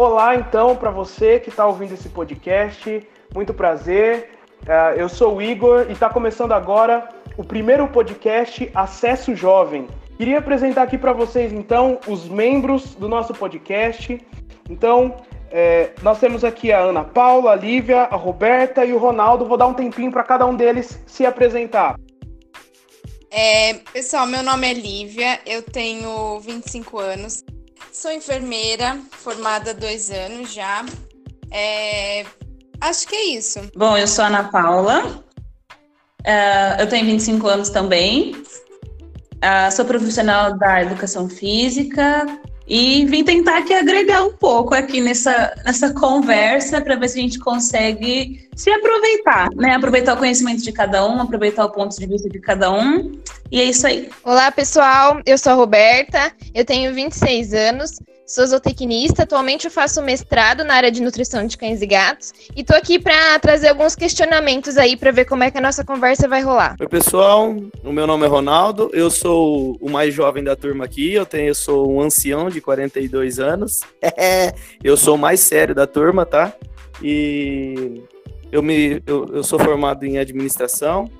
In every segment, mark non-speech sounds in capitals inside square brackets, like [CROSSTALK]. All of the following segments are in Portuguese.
Olá, então, para você que está ouvindo esse podcast, muito prazer. Uh, eu sou o Igor e está começando agora o primeiro podcast Acesso Jovem. Queria apresentar aqui para vocês, então, os membros do nosso podcast. Então, é, nós temos aqui a Ana Paula, a Lívia, a Roberta e o Ronaldo. Vou dar um tempinho para cada um deles se apresentar. É, pessoal, meu nome é Lívia, eu tenho 25 anos, sou enfermeira, formada há dois anos já. É, acho que é isso. Bom, eu sou a Ana Paula, uh, eu tenho 25 anos também, uh, sou profissional da educação física, e vim tentar aqui agregar um pouco aqui nessa, nessa conversa para ver se a gente consegue se aproveitar, né? Aproveitar o conhecimento de cada um, aproveitar o ponto de vista de cada um. E é isso aí. Olá, pessoal. Eu sou a Roberta, eu tenho 26 anos, Sou zootecnista, atualmente eu faço mestrado na área de nutrição de cães e gatos e tô aqui para trazer alguns questionamentos aí para ver como é que a nossa conversa vai rolar. Oi, pessoal. O meu nome é Ronaldo, eu sou o mais jovem da turma aqui, eu tenho eu sou um ancião de 42 anos. [LAUGHS] eu sou o mais sério da turma, tá? E eu me eu, eu sou formado em administração.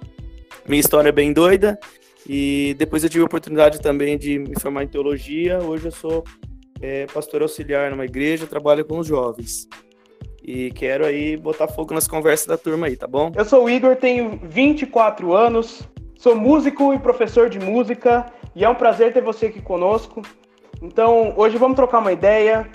Minha história é bem doida. E depois eu tive a oportunidade também de me formar em teologia. Hoje eu sou é, pastor auxiliar numa igreja, trabalho com os jovens. E quero aí botar fogo nas conversas da turma aí, tá bom? Eu sou o Igor, tenho 24 anos, sou músico e professor de música, e é um prazer ter você aqui conosco. Então, hoje vamos trocar uma ideia,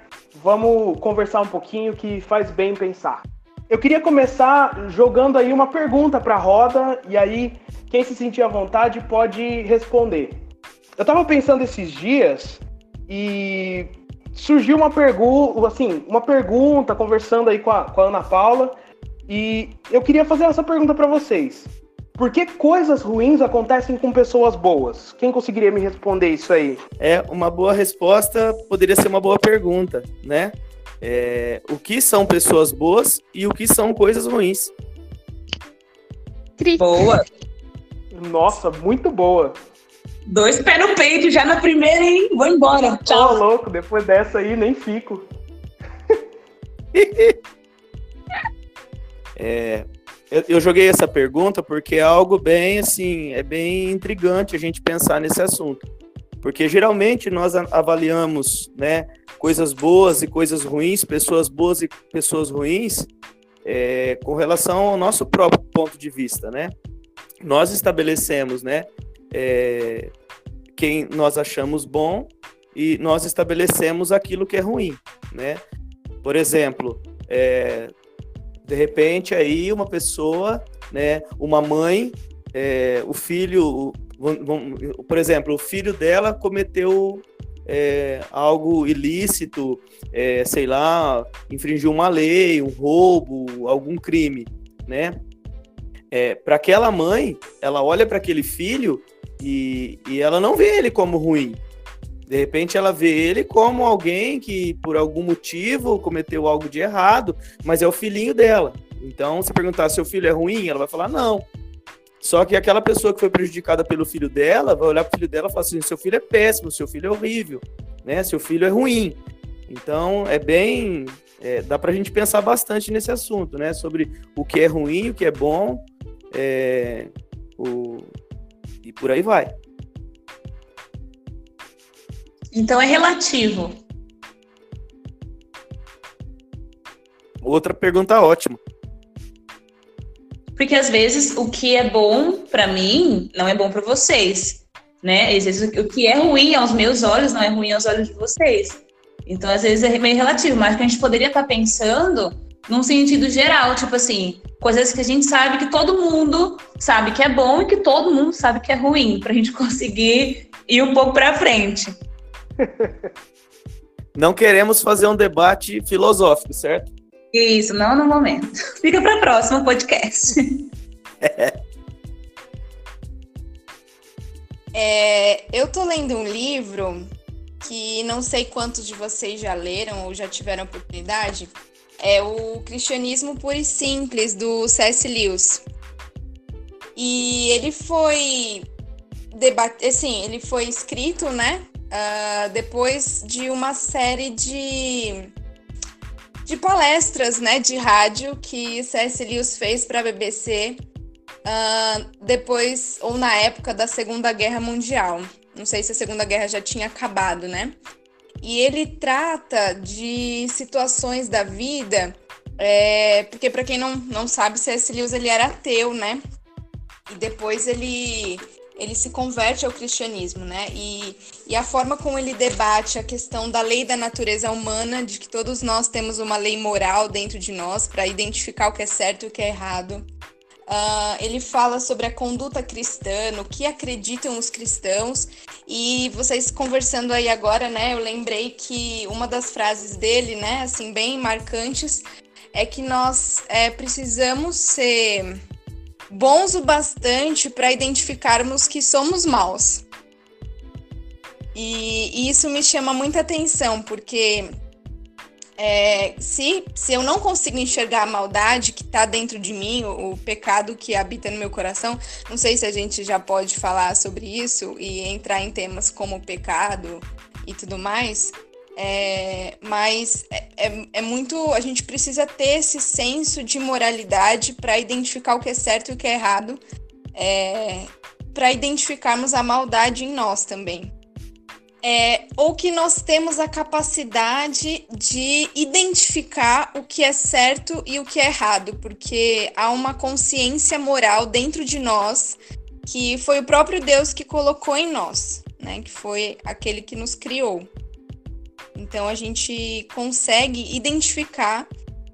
vamos conversar um pouquinho que faz bem pensar. Eu queria começar jogando aí uma pergunta para a roda, e aí quem se sentir à vontade pode responder. Eu estava pensando esses dias e surgiu uma pergunta, assim, uma pergunta conversando aí com a, com a Ana Paula, e eu queria fazer essa pergunta para vocês. Por que coisas ruins acontecem com pessoas boas? Quem conseguiria me responder isso aí? É, uma boa resposta poderia ser uma boa pergunta, né? É, o que são pessoas boas e o que são coisas ruins? Boa! Nossa, muito boa. Dois pés no peito já na primeira, hein? Vou embora. Tchau. Tô louco, depois dessa aí nem fico. [LAUGHS] é, eu, eu, joguei essa pergunta porque é algo bem assim, é bem intrigante a gente pensar nesse assunto. Porque geralmente nós avaliamos, né, coisas boas e coisas ruins, pessoas boas e pessoas ruins, é, com relação ao nosso próprio ponto de vista, né? Nós estabelecemos, né, é, quem nós achamos bom e nós estabelecemos aquilo que é ruim, né? Por exemplo, é, de repente aí uma pessoa, né, uma mãe, é, o filho, por exemplo, o filho dela cometeu é, algo ilícito, é, sei lá, infringiu uma lei, um roubo, algum crime, né? É, para aquela mãe, ela olha para aquele filho e, e ela não vê ele como ruim. De repente ela vê ele como alguém que por algum motivo cometeu algo de errado, mas é o filhinho dela. Então, se perguntar se o filho é ruim, ela vai falar não. Só que aquela pessoa que foi prejudicada pelo filho dela vai olhar para o filho dela e falar assim: seu filho é péssimo, seu filho é horrível, né? Seu filho é ruim. Então, é bem. É, dá para a gente pensar bastante nesse assunto, né? Sobre o que é ruim, o que é bom, é, o, e por aí vai. Então é relativo. Outra pergunta ótima. Porque às vezes o que é bom para mim não é bom para vocês, né? Às vezes o que é ruim aos meus olhos não é ruim aos olhos de vocês. Então às vezes é meio relativo, mas que a gente poderia estar tá pensando num sentido geral, tipo assim, coisas que a gente sabe que todo mundo sabe que é bom e que todo mundo sabe que é ruim, para a gente [LAUGHS] conseguir ir um pouco para frente. [LAUGHS] Não queremos fazer um debate filosófico, certo? Isso, não no momento. [LAUGHS] Fica para o próximo podcast. É, eu tô lendo um livro que não sei quantos de vocês já leram ou já tiveram oportunidade, é o Cristianismo Puro e Simples, do C.S. Lewis. E ele foi debate, assim, ele foi escrito, né, uh, depois de uma série de de palestras, né, de rádio que C.S. Lewis fez para a BBC uh, depois ou na época da Segunda Guerra Mundial. Não sei se a Segunda Guerra já tinha acabado, né? E ele trata de situações da vida, é, porque para quem não, não sabe, C.S. Lewis ele era ateu, né? E depois ele ele se converte ao cristianismo, né? E, e a forma como ele debate a questão da lei da natureza humana, de que todos nós temos uma lei moral dentro de nós para identificar o que é certo e o que é errado. Uh, ele fala sobre a conduta cristã, no que acreditam os cristãos. E vocês conversando aí agora, né? Eu lembrei que uma das frases dele, né, assim, bem marcantes, é que nós é, precisamos ser bons o bastante para identificarmos que somos maus. E, e, isso me chama muita atenção, porque é, se, se eu não consigo enxergar a maldade que está dentro de mim, o, o, pecado que habita no meu coração, não sei se a gente já pode falar sobre isso e entrar em temas como pecado e tudo mais, é, mas é, é, é, muito. A gente precisa ter esse senso de moralidade para identificar o que é certo e o que é errado, é, para identificarmos a maldade em nós também. É, ou que nós temos a capacidade de identificar o que é certo e o que é errado, porque há uma consciência moral dentro de nós que foi o próprio Deus que colocou em nós, né? Que foi aquele que nos criou. Então a gente consegue identificar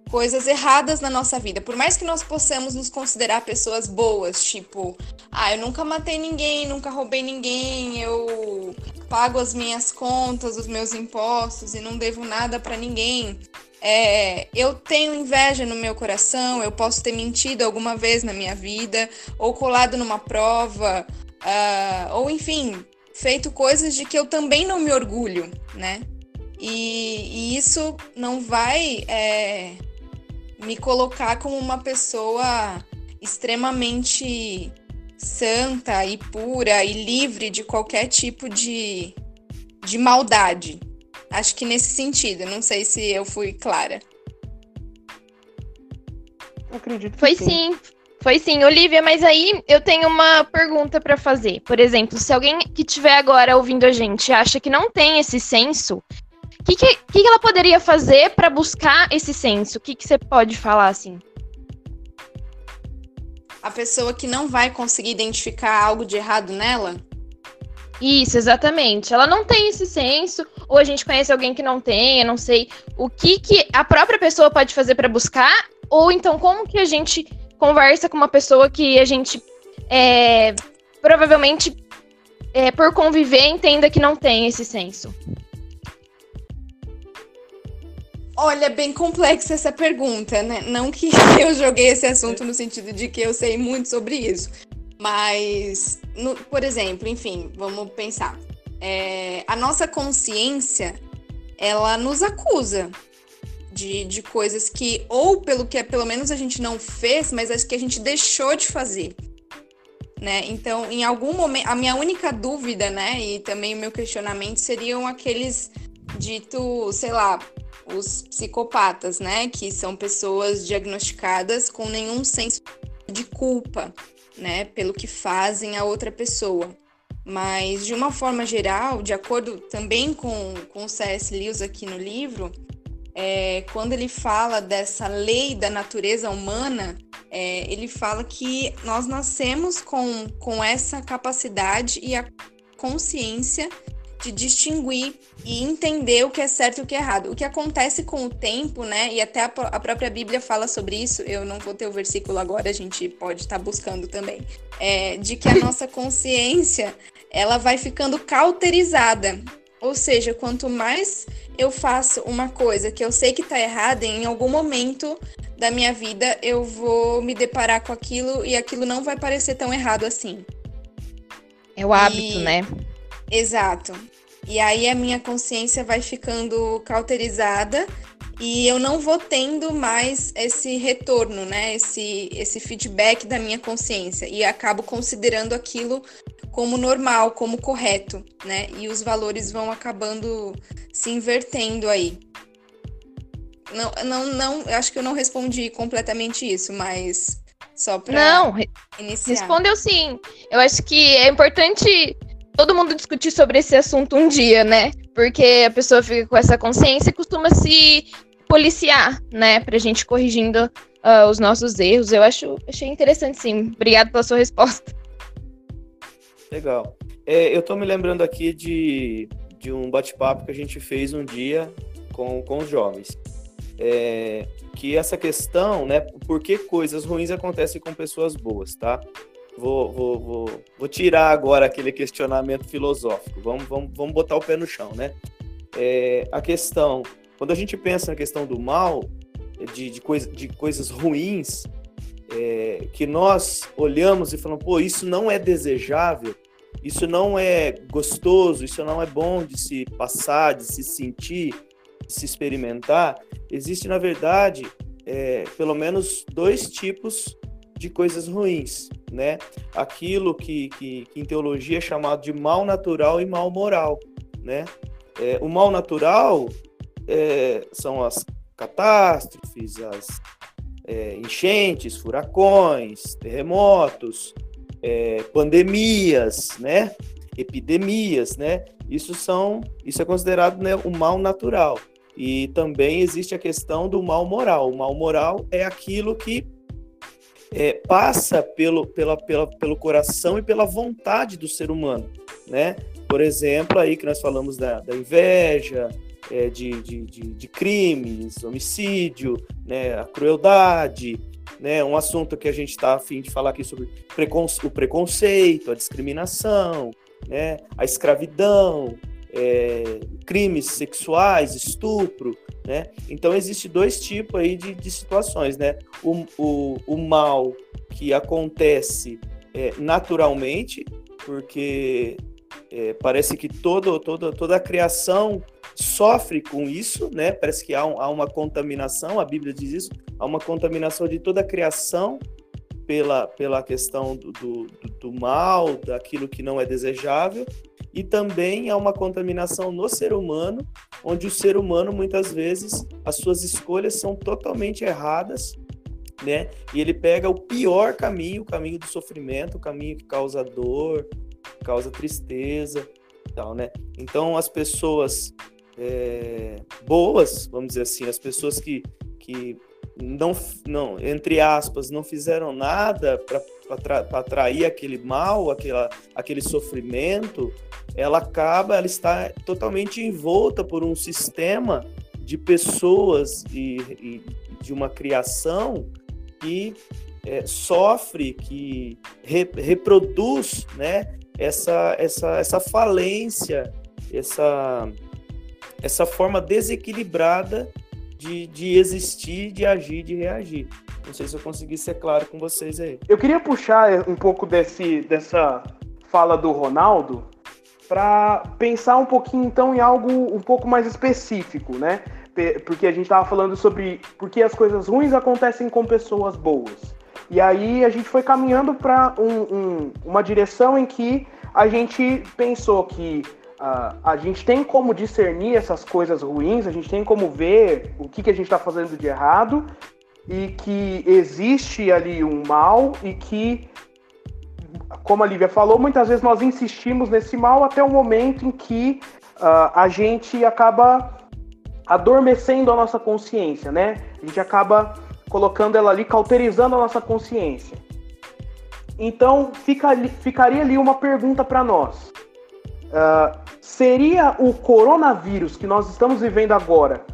coisas erradas na nossa vida. Por mais que nós possamos nos considerar pessoas boas, tipo, ah, eu nunca matei ninguém, nunca roubei ninguém, eu pago as minhas contas, os meus impostos e não devo nada para ninguém. É, eu tenho inveja no meu coração, eu posso ter mentido alguma vez na minha vida, ou colado numa prova, uh, ou enfim, feito coisas de que eu também não me orgulho, né? E, e isso não vai é, me colocar como uma pessoa extremamente santa e pura e livre de qualquer tipo de, de maldade. Acho que nesse sentido, não sei se eu fui clara. Acredito que Foi sim. sim. Foi sim, Olivia, mas aí eu tenho uma pergunta para fazer. Por exemplo, se alguém que estiver agora ouvindo a gente acha que não tem esse senso, que, que, que, ela poderia fazer para buscar esse senso? O que, que você pode falar assim? A pessoa que não vai conseguir identificar algo de errado nela? Isso, exatamente. Ela não tem esse senso, ou a gente conhece alguém que não tem, eu não sei o que, que a própria pessoa pode fazer para buscar, ou então como que a gente conversa com uma pessoa que a gente é, provavelmente, é, por conviver, entenda que não tem esse senso. Olha, é bem complexa essa pergunta, né? Não que [LAUGHS] eu joguei esse assunto no sentido de que eu sei muito sobre isso, mas, no, por exemplo, enfim, vamos pensar. É, a nossa consciência, ela nos acusa de, de coisas que, ou pelo que pelo menos a gente não fez, mas as que a gente deixou de fazer. Né? Então, em algum momento, a minha única dúvida, né, e também o meu questionamento seriam aqueles dito, sei lá, os psicopatas, né? Que são pessoas diagnosticadas com nenhum senso de culpa, né? Pelo que fazem a outra pessoa. Mas, de uma forma geral, de acordo também com, com o C.S. Lewis aqui no livro, é, quando ele fala dessa lei da natureza humana, é, ele fala que nós nascemos com, com essa capacidade e a consciência de distinguir e entender o que é certo e o que é errado. O que acontece com o tempo, né? E até a, a própria Bíblia fala sobre isso. Eu não vou ter o versículo agora, a gente pode estar tá buscando também. É, de que a nossa consciência ela vai ficando cauterizada. Ou seja, quanto mais eu faço uma coisa que eu sei que está errada, em algum momento da minha vida eu vou me deparar com aquilo e aquilo não vai parecer tão errado assim. É o hábito, e... né? Exato. E aí a minha consciência vai ficando cauterizada e eu não vou tendo mais esse retorno, né? Esse, esse feedback da minha consciência. E acabo considerando aquilo como normal, como correto, né? E os valores vão acabando se invertendo aí. Não, não, não, eu acho que eu não respondi completamente isso, mas só pra Não, iniciar. respondeu sim. Eu acho que é importante todo mundo discutir sobre esse assunto um dia, né? Porque a pessoa fica com essa consciência e costuma se policiar, né? Pra gente corrigindo ah, os nossos erros. Eu acho, achei interessante sim. Obrigado pela sua resposta. Legal. É, eu tô me lembrando aqui de, de um bate-papo que a gente fez um dia com, com os jovens. É, que essa questão, né? Por que coisas ruins acontecem com pessoas boas, tá? Vou, vou, vou, vou tirar agora aquele questionamento filosófico. Vamos, vamos, vamos botar o pé no chão, né? É, a questão, quando a gente pensa na questão do mal, de, de, coisa, de coisas ruins, é, que nós olhamos e falamos, pô, isso não é desejável, isso não é gostoso, isso não é bom de se passar, de se sentir, de se experimentar. Existe, na verdade, é, pelo menos dois tipos de coisas ruins, né? Aquilo que, que, que, em teologia é chamado de mal natural e mal moral, né? É, o mal natural é, são as catástrofes, as é, enchentes, furacões, terremotos, é, pandemias, né? Epidemias, né? Isso são, isso é considerado né, o mal natural. E também existe a questão do mal moral. O mal moral é aquilo que é, passa pelo, pela, pela, pelo coração e pela vontade do ser humano, né? Por exemplo, aí que nós falamos da, da inveja, é, de, de, de, de, crimes, homicídio, né, a crueldade, né, um assunto que a gente está a fim de falar aqui sobre o preconceito, a discriminação, né, a escravidão, é, crimes sexuais, estupro, né? Então existe dois tipos aí de, de situações, né? O, o, o mal que acontece é, naturalmente, porque é, parece que todo, todo, toda a criação sofre com isso, né? Parece que há, um, há, uma contaminação, a Bíblia diz isso, há uma contaminação de toda a criação pela, pela questão do, do, do mal, daquilo que não é desejável, e também há uma contaminação no ser humano, onde o ser humano muitas vezes as suas escolhas são totalmente erradas, né? E ele pega o pior caminho, o caminho do sofrimento, o caminho que causa dor, causa tristeza, tal, né? Então as pessoas é, boas, vamos dizer assim, as pessoas que, que não, não, entre aspas, não fizeram nada para atrair aquele mal, aquela, aquele sofrimento, ela acaba, ela está totalmente envolta por um sistema de pessoas e, e de uma criação que é, sofre, que re, reproduz, né, essa, essa, essa falência, essa essa forma desequilibrada de, de existir, de agir, de reagir. Não sei se eu consegui ser claro com vocês aí. Eu queria puxar um pouco desse, dessa fala do Ronaldo para pensar um pouquinho então em algo um pouco mais específico, né? Porque a gente estava falando sobre por que as coisas ruins acontecem com pessoas boas. E aí a gente foi caminhando para um, um, uma direção em que a gente pensou que A gente tem como discernir essas coisas ruins, a gente tem como ver o que, que a gente está fazendo de errado e que existe ali um mal e que, como a Lívia falou, muitas vezes nós insistimos nesse mal até o momento em que uh, a gente acaba adormecendo a nossa consciência, né? A gente acaba colocando ela ali, cauterizando a nossa consciência. Então, fica, ficaria ali uma pergunta para nós. Uh, seria o coronavírus que nós estamos vivendo agora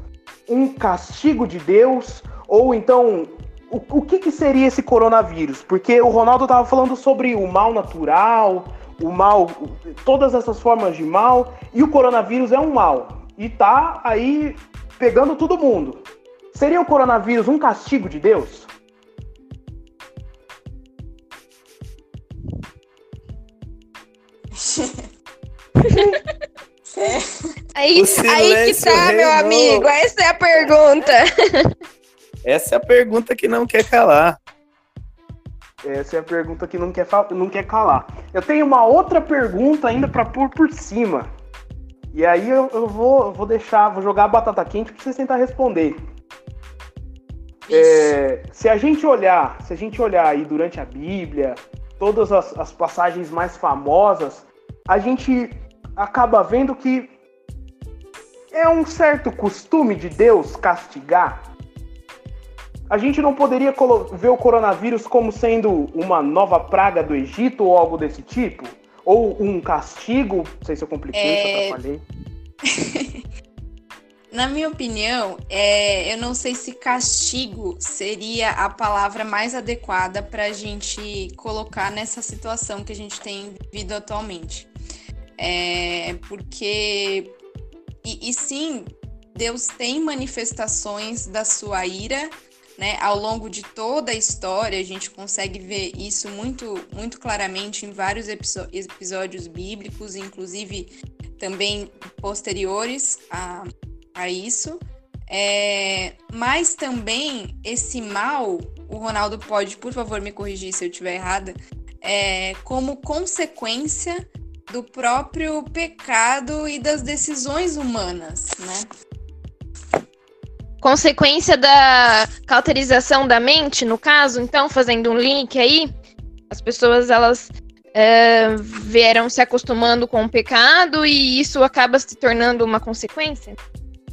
um castigo de Deus? Ou então, o, o que, que seria esse coronavírus? Porque o Ronaldo estava falando sobre o mal natural, o mal, todas essas formas de mal, e o coronavírus é um mal. E tá aí pegando todo mundo. Seria o coronavírus um castigo de Deus? [LAUGHS] É. Aí, aí que tá, meu amigo. Essa é a pergunta. Essa é a pergunta que não quer calar. Essa é a pergunta que não quer, não quer calar. Eu tenho uma outra pergunta ainda para pôr por cima. E aí eu, eu vou, vou deixar, vou jogar a batata quente para vocês tentar responder. É, se a gente olhar, se a gente olhar aí durante a Bíblia, todas as, as passagens mais famosas, a gente acaba vendo que é um certo costume de Deus castigar. A gente não poderia ver o coronavírus como sendo uma nova praga do Egito ou algo desse tipo? Ou um castigo? Não sei se eu compliquei, é... se atrapalhei. [LAUGHS] Na minha opinião, é, eu não sei se castigo seria a palavra mais adequada para a gente colocar nessa situação que a gente tem vivido atualmente. É, porque, e, e sim, Deus tem manifestações da sua ira né, ao longo de toda a história, a gente consegue ver isso muito, muito claramente em vários episódios bíblicos, inclusive também posteriores a, a isso. É, mas também esse mal, o Ronaldo pode, por favor, me corrigir se eu estiver errada, é, como consequência do próprio pecado e das decisões humanas, né? Consequência da cauterização da mente, no caso, então, fazendo um link aí, as pessoas elas é, vieram se acostumando com o pecado e isso acaba se tornando uma consequência?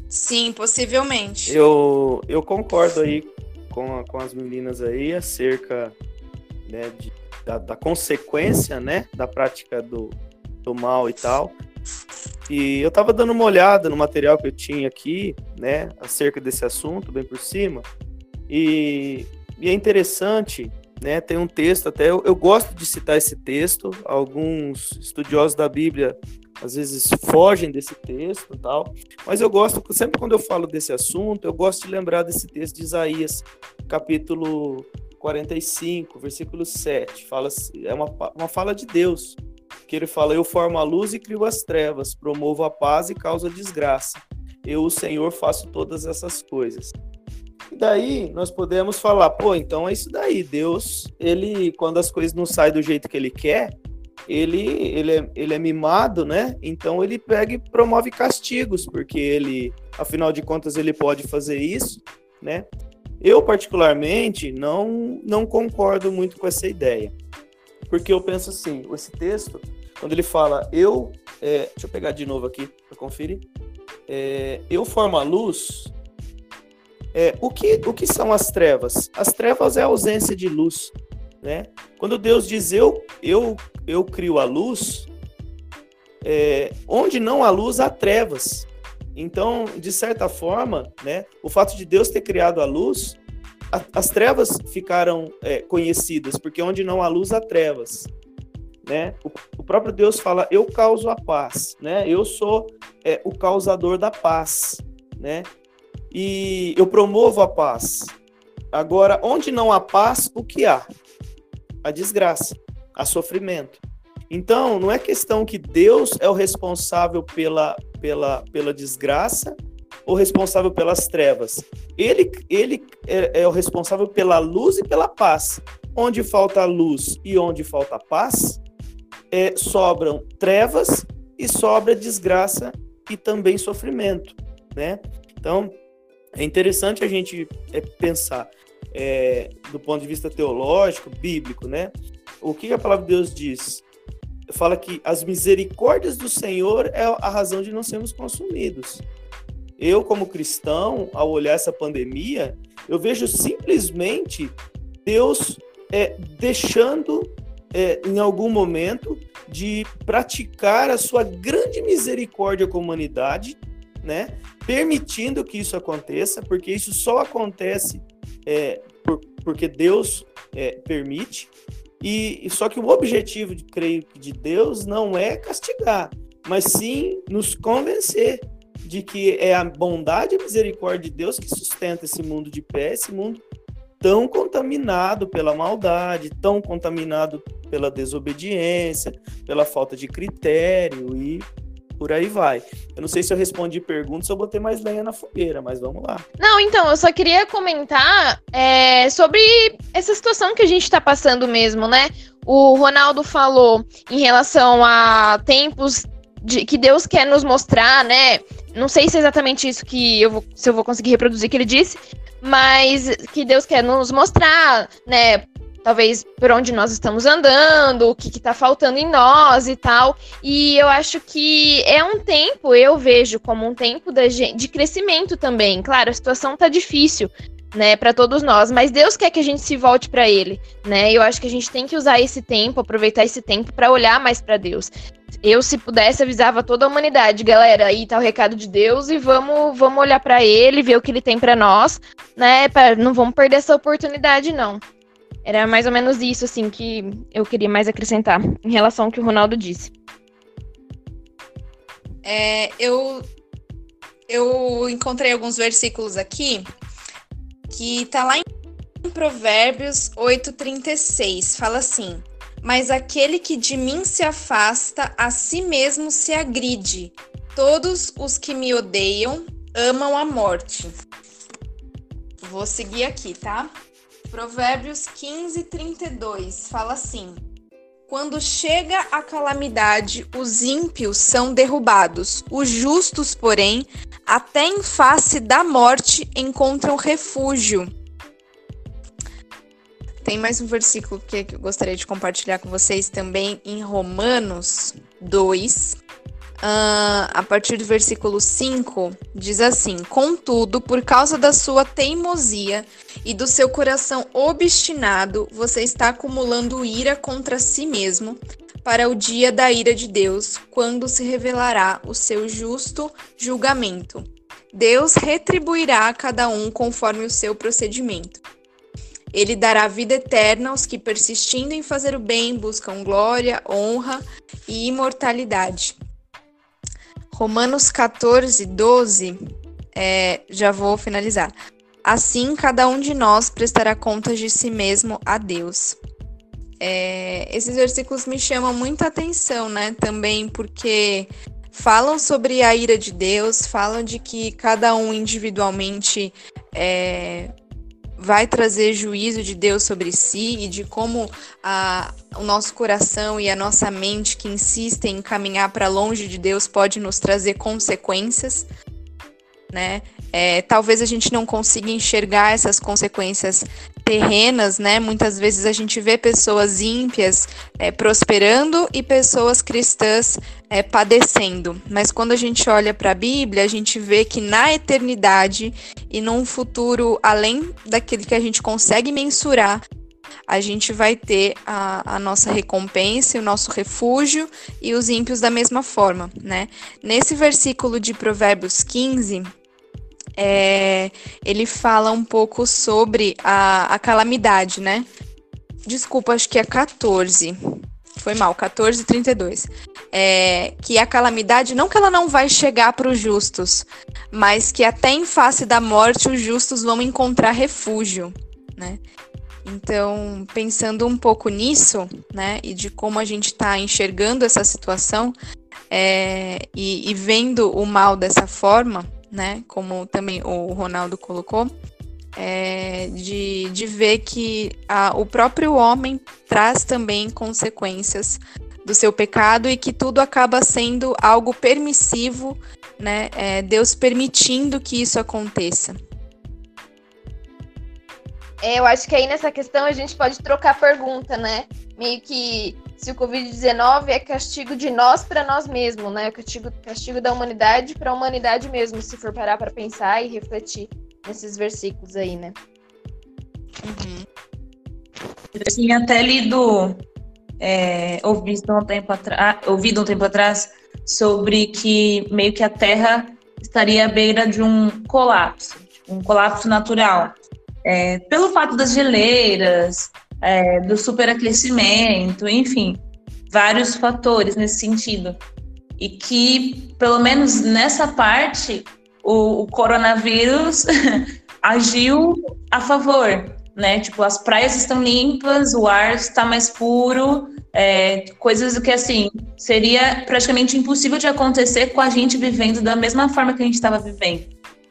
Sim, possivelmente. Eu, eu concordo aí com, a, com as meninas aí acerca né, de, da, da, consequência né, da prática do, do mal e tal. E eu tava dando uma olhada no material que eu tinha aqui, né, acerca desse assunto, bem por cima. E, e é interessante, né, tem um texto até, eu, eu gosto de citar esse texto, alguns estudiosos da Bíblia às vezes fogem desse texto e tal. Mas eu gosto, sempre quando eu falo desse assunto, eu gosto de lembrar desse texto de Isaías, capítulo 45, versículo 7. Fala, é uma, uma fala de Deus, que ele fala: Eu formo a luz e crio as trevas, promovo a paz e causo a desgraça. Eu, o Senhor, faço todas essas coisas. E daí nós podemos falar, pô, então é isso daí. Deus, ele, quando as coisas não saem do jeito que ele quer, ele, ele, é, ele é mimado, né? Então ele pega e promove castigos, porque ele, afinal de contas, ele pode fazer isso, né? Eu, particularmente, não, não concordo muito com essa ideia. Porque eu penso assim, esse texto, quando ele fala, eu. É, deixa eu pegar de novo aqui para conferir. É, eu formo a luz. É, o, que, o que são as trevas? As trevas é a ausência de luz. Né? Quando Deus diz eu, eu, eu crio a luz, é, onde não há luz, há trevas. Então, de certa forma, né, o fato de Deus ter criado a luz, a, as trevas ficaram é, conhecidas, porque onde não há luz, há trevas. Né? O, o, próprio Deus fala: Eu causo a paz, né? eu sou é, o causador da paz. Né? E eu promovo a paz. Agora, onde não há paz, o que há? a desgraça, a sofrimento. Então, não é questão que Deus é o responsável pela, pela, pela desgraça ou responsável pelas trevas. Ele, ele é, é o responsável pela luz e pela paz. Onde falta luz e onde falta paz, é, sobram trevas e sobra desgraça e também sofrimento, né? Então, é interessante a gente é, pensar é, do ponto de vista teológico, bíblico, né? O que a palavra de Deus diz? Fala que as misericórdias do Senhor é a razão de não sermos consumidos. Eu, como cristão, ao olhar essa pandemia, eu vejo simplesmente Deus é, deixando, é, em algum momento, de praticar a sua grande misericórdia com a humanidade, né? Permitindo que isso aconteça, porque isso só acontece é, por, porque Deus é, permite, e só que o objetivo, creio de Deus não é castigar, mas sim nos convencer de que é a bondade e a misericórdia de Deus que sustenta esse mundo de pé, esse mundo tão contaminado pela maldade, tão contaminado pela desobediência, pela falta de critério e por aí vai. Eu não sei se eu respondi perguntas ou botei mais lenha na fogueira, mas vamos lá. Não, então, eu só queria comentar é, sobre essa situação que a gente está passando mesmo, né? O Ronaldo falou em relação a tempos de, que Deus quer nos mostrar, né? Não sei se é exatamente isso que eu vou, se eu vou conseguir reproduzir que ele disse, mas que Deus quer nos mostrar, né? Talvez por onde nós estamos andando, o que está faltando em nós e tal. E eu acho que é um tempo, eu vejo como um tempo gente, de crescimento também. Claro, a situação tá difícil, né, para todos nós, mas Deus quer que a gente se volte para ele, né? Eu acho que a gente tem que usar esse tempo, aproveitar esse tempo para olhar mais para Deus. Eu se pudesse avisava toda a humanidade, galera, aí tá o recado de Deus e vamos vamos olhar para ele, ver o que ele tem para nós, né? Pra, não vamos perder essa oportunidade não. Era mais ou menos isso assim que eu queria mais acrescentar em relação ao que o Ronaldo disse. É, eu eu encontrei alguns versículos aqui que tá lá em Provérbios 8:36, fala assim: "Mas aquele que de mim se afasta, a si mesmo se agride. Todos os que me odeiam amam a morte." Vou seguir aqui, tá? Provérbios 15:32 fala assim: quando chega a calamidade, os ímpios são derrubados, os justos, porém, até em face da morte encontram refúgio. Tem mais um versículo que eu gostaria de compartilhar com vocês também em Romanos 2, Uh, a partir do versículo 5, diz assim: Contudo, por causa da sua teimosia e do seu coração obstinado, você está acumulando ira contra si mesmo para o dia da ira de Deus, quando se revelará o seu justo julgamento. Deus retribuirá a cada um conforme o seu procedimento. Ele dará vida eterna aos que, persistindo em fazer o bem, buscam glória, honra e imortalidade. Romanos 14, 12, é, já vou finalizar. Assim, cada um de nós prestará contas de si mesmo a Deus. É, esses versículos me chamam muita atenção, né? Também porque falam sobre a ira de Deus, falam de que cada um individualmente é, vai trazer juízo de Deus sobre si e de como a, o nosso coração e a nossa mente que insistem em caminhar para longe de Deus pode nos trazer consequências, né? É, talvez a gente não consiga enxergar essas consequências terrenas, né? Muitas vezes a gente vê pessoas ímpias é, prosperando e pessoas cristãs é, padecendo. Mas quando a gente olha para a Bíblia, a gente vê que na eternidade e num futuro além daquele que a gente consegue mensurar, a gente vai ter a, a nossa recompensa, o nosso refúgio e os ímpios da mesma forma, né? Nesse versículo de Provérbios 15, é, ele fala um pouco sobre a, a calamidade, né? Desculpa, acho que é 14. Foi mal, 14 32. É, que a calamidade, não que ela não vai chegar para os justos, mas que até em face da morte os justos vão encontrar refúgio, né? Então, pensando um pouco nisso, né, e de como a gente está enxergando essa situação é, e, e vendo o mal dessa forma, né? Como também o Ronaldo colocou, é, de, de ver que a, o próprio homem traz também consequências do seu pecado e que tudo acaba sendo algo permissivo, né? É, Deus permitindo que isso aconteça. É, eu acho que aí nessa questão a gente pode trocar pergunta, né? Meio que se o Covid-19 é castigo de nós para nós mesmos, né? Castigo, castigo da humanidade para a humanidade mesmo, se for parar para pensar e refletir nesses versículos aí, né? Uhum. Eu tinha até lido, é, ouvido, um tempo atrás, ouvido um tempo atrás sobre que meio que a Terra estaria à beira de um colapso, um colapso natural. É, pelo fato das geleiras, é, do superaquecimento, enfim, vários fatores nesse sentido. E que, pelo menos nessa parte, o, o coronavírus [LAUGHS] agiu a favor, né? Tipo, as praias estão limpas, o ar está mais puro, é, coisas que, assim, seria praticamente impossível de acontecer com a gente vivendo da mesma forma que a gente estava vivendo,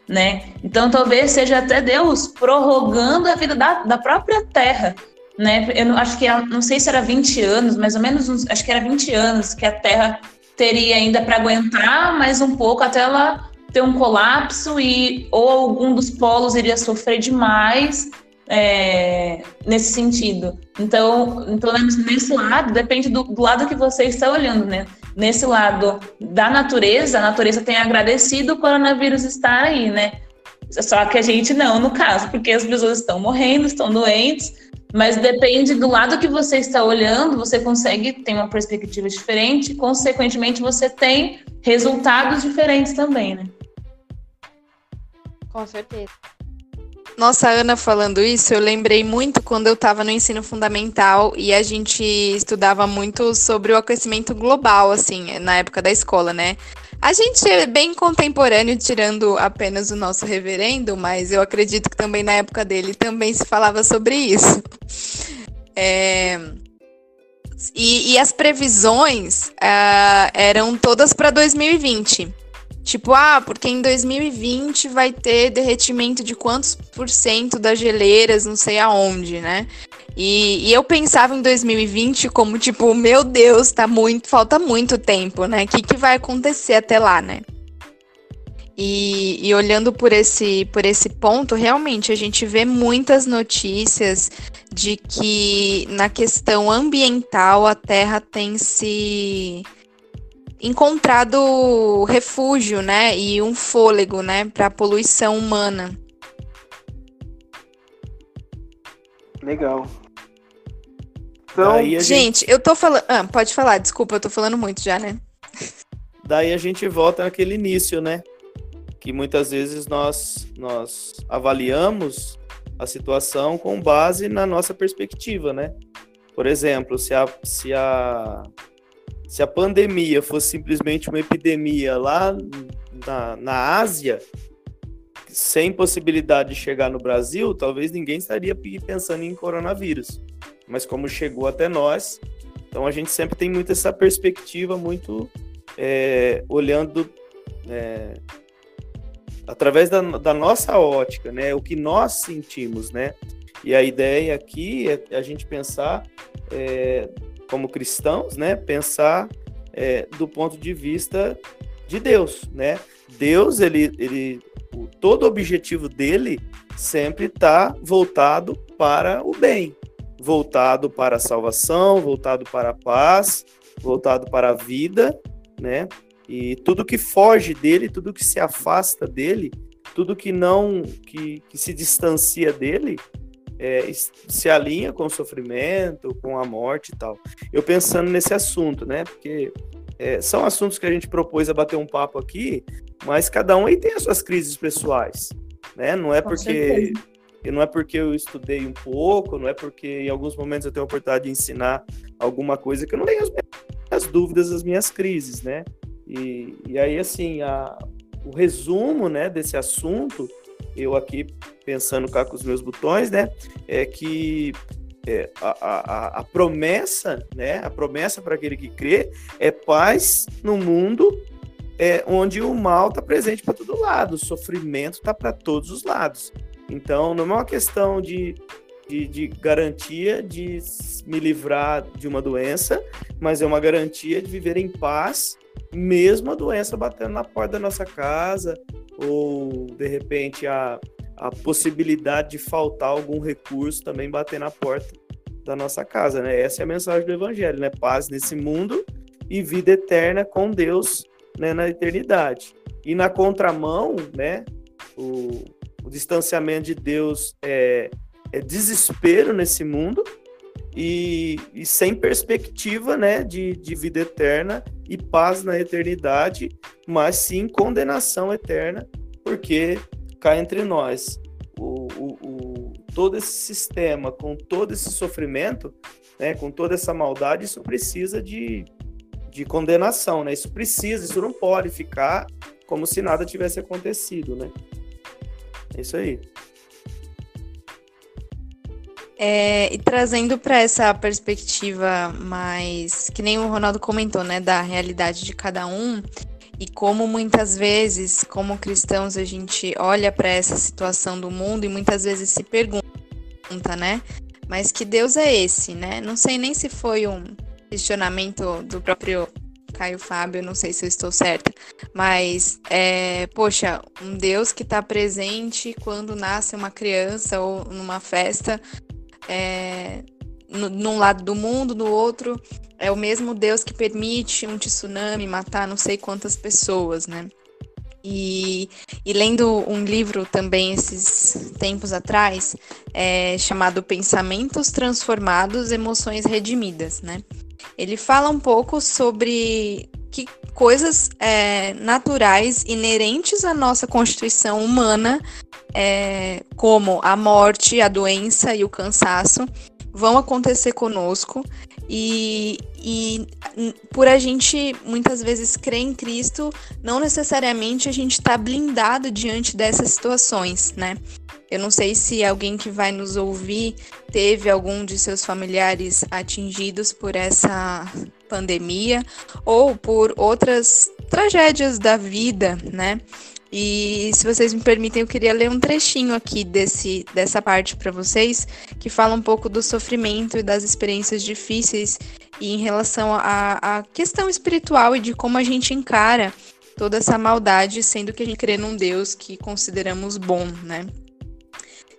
né? Então, talvez seja até Deus prorrogando a vida da, da própria Terra, né? Eu não, acho que não sei se era 20 anos, mais ou menos, acho que era 20 anos que a Terra teria ainda para aguentar mais um pouco até ela ter um colapso e ou algum dos polos iria sofrer demais é, nesse sentido. Então, menos nesse lado, depende do, do, lado que você está olhando, né? Nesse lado da natureza, a natureza tem agradecido o coronavírus estar aí, né? Só que a gente não, no caso, porque as pessoas estão morrendo, estão doentes, mas depende do lado que você está olhando, você consegue ter uma perspectiva diferente, consequentemente, você tem resultados diferentes também, né? Com certeza. Nossa, Ana falando isso, eu lembrei muito quando eu estava no ensino fundamental e a gente estudava muito sobre o aquecimento global, assim, na época da escola, né? A gente é bem contemporâneo, tirando apenas o nosso reverendo, mas eu acredito que também na época dele também se falava sobre isso. É... E, e, as previsões uh, eram todas para 2020. Tipo, ah, porque em 2020 vai ter derretimento de quantos por cento das geleiras, não sei aonde, né? E, e, eu pensava em 2020 como, tipo, meu Deus, tá muito, falta muito tempo, né? O que, que vai acontecer até lá, né? E, e, olhando por esse, por esse ponto, realmente a gente vê muitas notícias de que na questão ambiental a Terra tem se encontrado refúgio, né, e um fôlego, né, para a poluição humana. Legal. Então, gente, gente, eu tô falando. Ah, pode falar, desculpa, eu tô falando muito já, né? Daí a gente volta naquele início, né? Que muitas vezes nós, nós avaliamos a situação com base na nossa perspectiva, né? Por exemplo, se a, se a se a pandemia fosse simplesmente uma epidemia lá na, na Ásia, sem possibilidade de chegar no Brasil, talvez ninguém estaria pensando em coronavírus. Mas como chegou até nós, então a gente sempre tem muito essa perspectiva, muito é, olhando é, através da, da, nossa ótica, né? O que nós sentimos, né? E a ideia aqui é a gente pensar é, como cristãos, né, pensar é, do ponto de vista de Deus, né? Deus, ele, ele, o, todo objetivo dele sempre está voltado para o bem, voltado para a salvação, voltado para a paz, voltado para a vida, né? E tudo que foge dele, tudo que se afasta dele, tudo que não, que, que se distancia dele, é, se alinha com o sofrimento, com a morte e tal. Eu pensando nesse assunto, né? Porque é, são assuntos que a gente propôs a bater um papo aqui, mas cada um aí tem as suas crises pessoais, né? Não é porque não é porque eu estudei um pouco, não é porque em alguns momentos eu tenho a oportunidade de ensinar alguma coisa que eu não tenho as minhas dúvidas, as minhas crises, né? E, e aí, assim, a, o resumo né, desse assunto eu aqui pensando cá com os meus botões, né? É que é, a, a, a, promessa, né? A promessa para aquele que crê é paz no mundo é, onde o mal está presente para todo lado, o sofrimento está para todos os lados. Então, não é uma questão de, de, de, garantia de me livrar de uma doença, mas é uma garantia de viver em paz, mesmo a doença batendo na porta da nossa casa, ou de repente a, a possibilidade de faltar algum recurso também bater na porta da nossa casa, né? Essa é a mensagem do evangelho, né? Paz nesse mundo e vida eterna com Deus, né, na eternidade. E na contramão, né, o, o distanciamento de Deus é, é desespero nesse mundo e, e, sem perspectiva né, de, de vida eterna e paz na eternidade, mas sim condenação eterna, porque cá entre nós, o, o, o, todo esse sistema, com todo esse sofrimento, né, com toda essa maldade, isso precisa de, de condenação, né? Isso precisa, isso não pode ficar como se nada tivesse acontecido, né? É isso aí. É, e trazendo para essa perspectiva mais, que nem o Ronaldo comentou, né, da realidade de cada um, e como muitas vezes, como cristãos, a gente olha para essa situação do mundo e muitas vezes se pergunta, né, mas que Deus é esse, né? Não sei nem se foi um questionamento do próprio Caio Fábio, não sei se eu estou certa, mas, é, poxa, um Deus que está presente quando nasce uma criança ou numa festa, é, num lado do mundo, no outro, é o mesmo Deus que permite um tsunami matar não sei quantas pessoas, né? E, e, lendo um livro também esses tempos atrás, é, chamado Pensamentos Transformados, Emoções Redimidas, né? Ele fala um pouco sobre que coisas é, naturais inerentes à nossa constituição humana, é, como a morte, a doença e o cansaço, vão acontecer conosco e, e por a gente muitas vezes crer em Cristo, não necessariamente a gente está blindado diante dessas situações, né? Eu não sei se alguém que vai nos ouvir teve algum de seus familiares atingidos por essa pandemia ou por outras tragédias da vida, né? E se vocês me permitem, eu queria ler um trechinho aqui desse, dessa parte para vocês, que fala um pouco do sofrimento e das experiências difíceis e em relação à questão espiritual e de como a gente encara toda essa maldade, sendo que a gente crê num Deus que consideramos bom, né?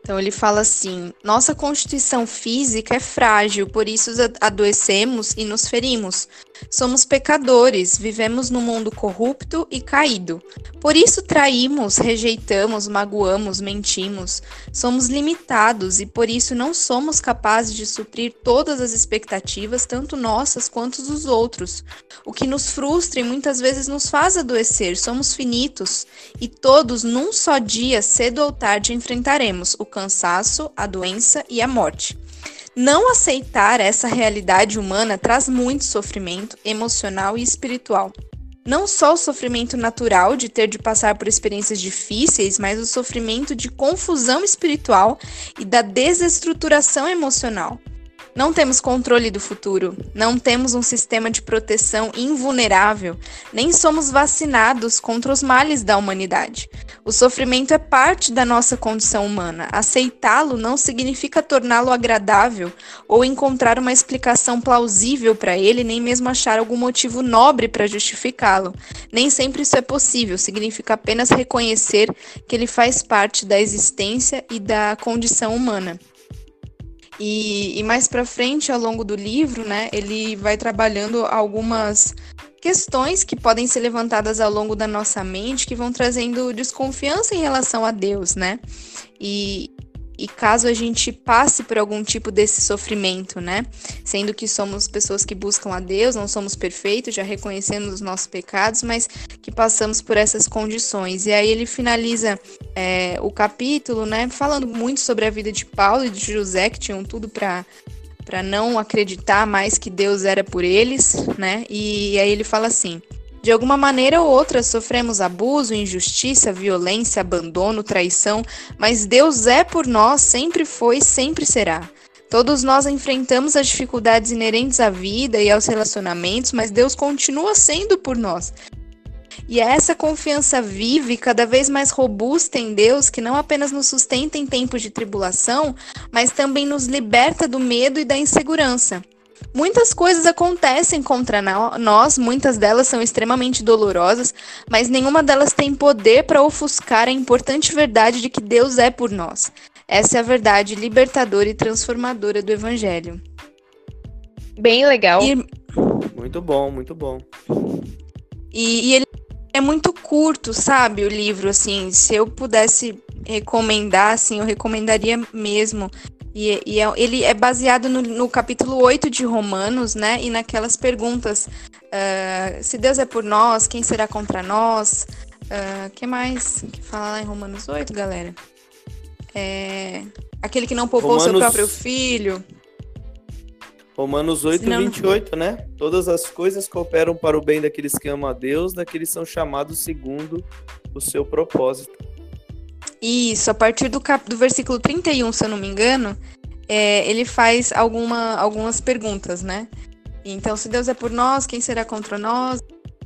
Então ele fala assim: nossa constituição física é frágil, por isso adoecemos e nos ferimos. Somos pecadores, vivemos num mundo corrupto e caído. Por isso traímos, rejeitamos, magoamos, mentimos. Somos limitados e por isso não somos capazes de suprir todas as expectativas, tanto nossas quanto dos outros. O que nos frustra e muitas vezes nos faz adoecer. Somos finitos e todos, num só dia, cedo ou tarde, enfrentaremos o cansaço, a doença e a morte. Não aceitar essa realidade humana traz muito sofrimento emocional e espiritual. Não só o sofrimento natural de ter de passar por experiências difíceis, mas o sofrimento de confusão espiritual e da desestruturação emocional. Não temos controle do futuro, não temos um sistema de proteção invulnerável, nem somos vacinados contra os males da humanidade. O sofrimento é parte da nossa condição humana. Aceitá-lo não significa torná-lo agradável ou encontrar uma explicação plausível para ele, nem mesmo achar algum motivo nobre para justificá-lo. Nem sempre isso é possível, significa apenas reconhecer que ele faz parte da existência e da condição humana. E, e mais para frente, ao longo do livro, né, ele vai trabalhando algumas questões que podem ser levantadas ao longo da nossa mente que vão trazendo desconfiança em relação a Deus, né? E, e caso a gente passe por algum tipo desse sofrimento, né? Sendo que somos pessoas que buscam a Deus, não somos perfeitos, já reconhecendo os nossos pecados, mas que passamos por essas condições. E aí ele finaliza é, o capítulo, né? Falando muito sobre a vida de Paulo e de José, que tinham tudo para para não acreditar mais que Deus era por eles, né? E aí ele fala assim: de alguma maneira ou outra sofremos abuso, injustiça, violência, abandono, traição, mas Deus é por nós, sempre foi sempre será. Todos nós enfrentamos as dificuldades inerentes à vida e aos relacionamentos, mas Deus continua sendo por nós. E é essa confiança viva e cada vez mais robusta em Deus que não apenas nos sustenta em tempos de tribulação, mas também nos liberta do medo e da insegurança. Muitas coisas acontecem contra nós, muitas delas são extremamente dolorosas, mas nenhuma delas tem poder para ofuscar a importante verdade de que Deus é por nós. Essa é a verdade libertadora e transformadora do Evangelho. Bem legal. E... Muito bom, muito bom. E, e ele é muito curto, sabe, o livro, assim, se eu pudesse recomendar, assim, eu recomendaria mesmo. E, e é, ele é baseado no, no, capítulo 8 de Romanos, né? E naquelas perguntas: uh, se Deus é por nós, quem será contra nós? O uh, que mais que fala lá em Romanos 8, galera? É, aquele que não poupou Romanos... seu próprio filho. Romanos 8, Senão... 28, né? Todas as coisas cooperam para o bem daqueles que amam a Deus, daqueles que são chamados segundo o seu propósito. Isso, a partir do, cap... do versículo 31, se eu não me engano, é, ele faz alguma, algumas perguntas, né? Então, se Deus é por nós, quem será contra nós?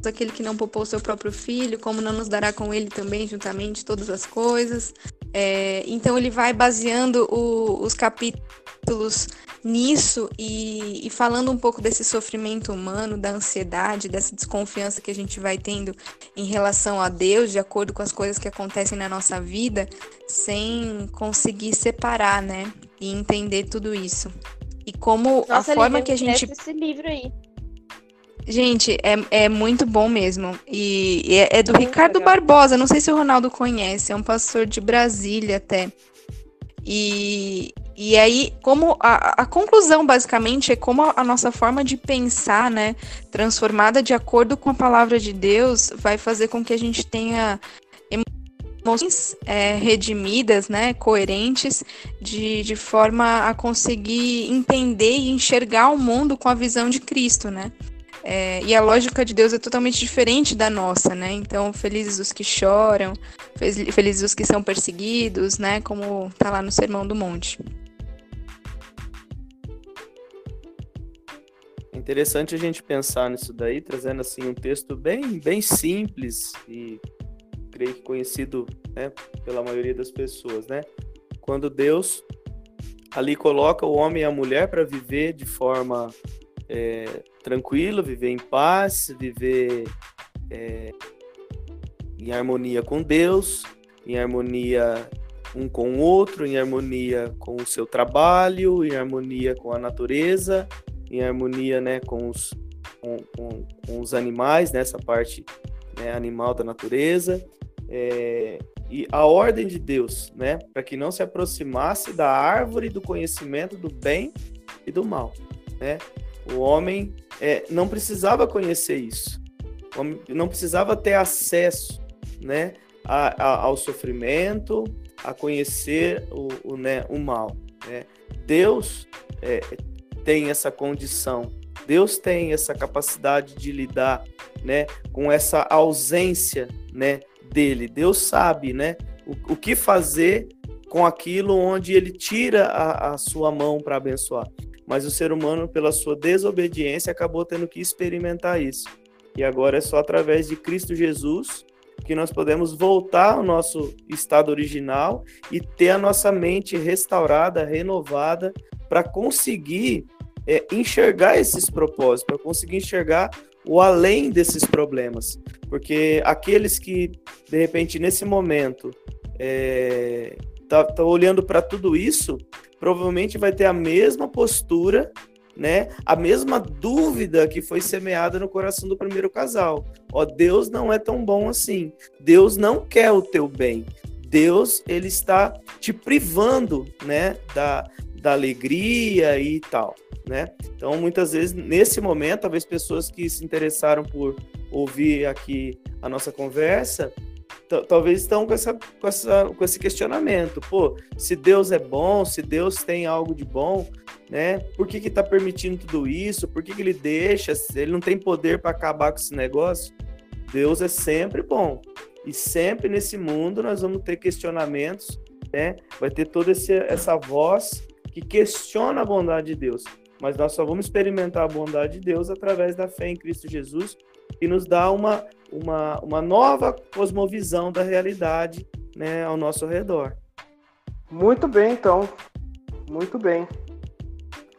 Aquele que não poupou seu próprio filho, como não nos dará com ele também, juntamente, todas as coisas? É, então, ele vai baseando o, os capítulos nisso e, e, falando um pouco desse sofrimento humano, da ansiedade, dessa desconfiança que a gente vai tendo em relação a Deus, de acordo com as coisas que acontecem na nossa vida, sem conseguir separar, né? E entender tudo isso. E como Nossa, a forma que a gente. esse livro aí. Gente, é, é muito bom mesmo. E, e é, é do Muito Ricardo legal. Barbosa, não sei se o Ronaldo conhece, é um pastor de Brasília até. E, e aí, como a, a conclusão, basicamente, é como a, a nossa forma de pensar, né, transformada de acordo com a palavra de Deus, vai fazer com que a gente tenha emoções é, redimidas, né, coerentes, de, de forma a conseguir entender e enxergar o mundo com a visão de Cristo, né? É, e a lógica de Deus é totalmente diferente da nossa, né? Então, felizes os que choram, fel- felizes os que são perseguidos, né? Como tá lá no Sermão do Monte. Interessante a gente pensar nisso daí, trazendo assim um texto bem, bem simples e creio que conhecido né, pela maioria das pessoas, né? Quando Deus ali coloca o homem e a mulher para viver de forma é, tranquila, viver em paz, viver é, em harmonia com Deus, em harmonia um com o outro, em harmonia com o seu trabalho, em harmonia com a natureza, em harmonia né, com, os, com, com, com os animais, nessa parte né, animal da natureza. É, e a ordem de Deus, né, para que não se aproximasse da árvore do conhecimento do bem e do mal. Né? O homem é, não precisava conhecer isso, o homem não precisava ter acesso né, a, a, ao sofrimento, a conhecer o, o, né, o mal. Né? Deus é, tem essa condição, Deus tem essa capacidade de lidar né, com essa ausência né, dele. Deus sabe né, o, o que fazer com aquilo onde ele tira a, a sua mão para abençoar. Mas o ser humano, pela sua desobediência, acabou tendo que experimentar isso. E agora é só através de Cristo Jesus que nós podemos voltar ao nosso estado original e ter a nossa mente restaurada, renovada, para conseguir é, enxergar esses propósitos, para conseguir enxergar o além desses problemas. Porque aqueles que, de repente, nesse momento, é, tá, tá olhando para tudo isso, provavelmente vai ter a mesma postura né? A mesma dúvida que foi semeada no coração do primeiro casal. Ó, Deus não é tão bom assim. Deus não quer o teu bem. Deus, ele está te privando, né, da, da alegria e tal, né? Então, muitas vezes, nesse momento, talvez pessoas que se interessaram por ouvir aqui a nossa conversa, talvez estão com, essa, com, essa, com esse questionamento. Pô, se Deus é bom, se Deus tem algo de bom, né? Por que que tá permitindo tudo isso? Por que que ele deixa? Ele não tem poder para acabar com esse negócio? Deus é sempre bom. E sempre nesse mundo nós vamos ter questionamentos, né? Vai ter toda essa voz que questiona a bondade de Deus. Mas nós só vamos experimentar a bondade de Deus através da fé em Cristo Jesus e nos dá uma, uma, uma nova cosmovisão da realidade né, ao nosso redor. Muito bem, então. Muito bem.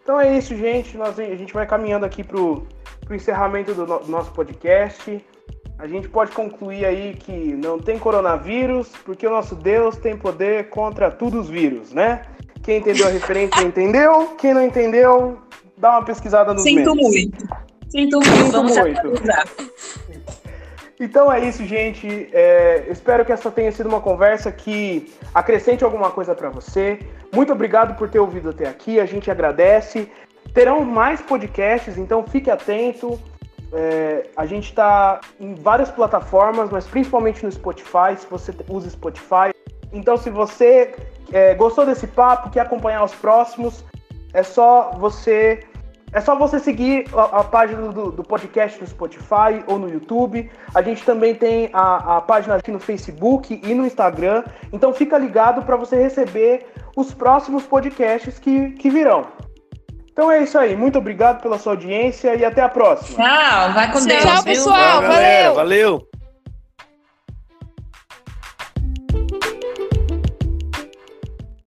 Então é isso, gente. Nós, a gente vai caminhando aqui para o encerramento do, no, do nosso podcast. A gente pode concluir aí que não tem coronavírus, porque o nosso Deus tem poder contra todos os vírus, né? Quem entendeu a referência entendeu. Quem não entendeu, dá uma pesquisada nos Sinto memes. muito. Sinto muito. Sinto Vamos muito. Então é isso, gente. É, espero que essa tenha sido uma conversa que acrescente alguma coisa para você. Muito obrigado por ter ouvido até aqui. A gente agradece. Terão mais podcasts, então fique atento. É, a gente está em várias plataformas, mas principalmente no Spotify, se você usa Spotify. Então, se você é, gostou desse papo, quer acompanhar os próximos, é só você é só você seguir a, a página do, do, podcast no Spotify ou no YouTube. A gente também tem a, a página aqui no Facebook e no Instagram. Então fica ligado para você receber os próximos podcasts que, que virão. Então é isso aí. Muito obrigado pela sua audiência e até a próxima. Tchau, vai com Deus. Tchau, pessoal. Tchau, valeu. Valeu.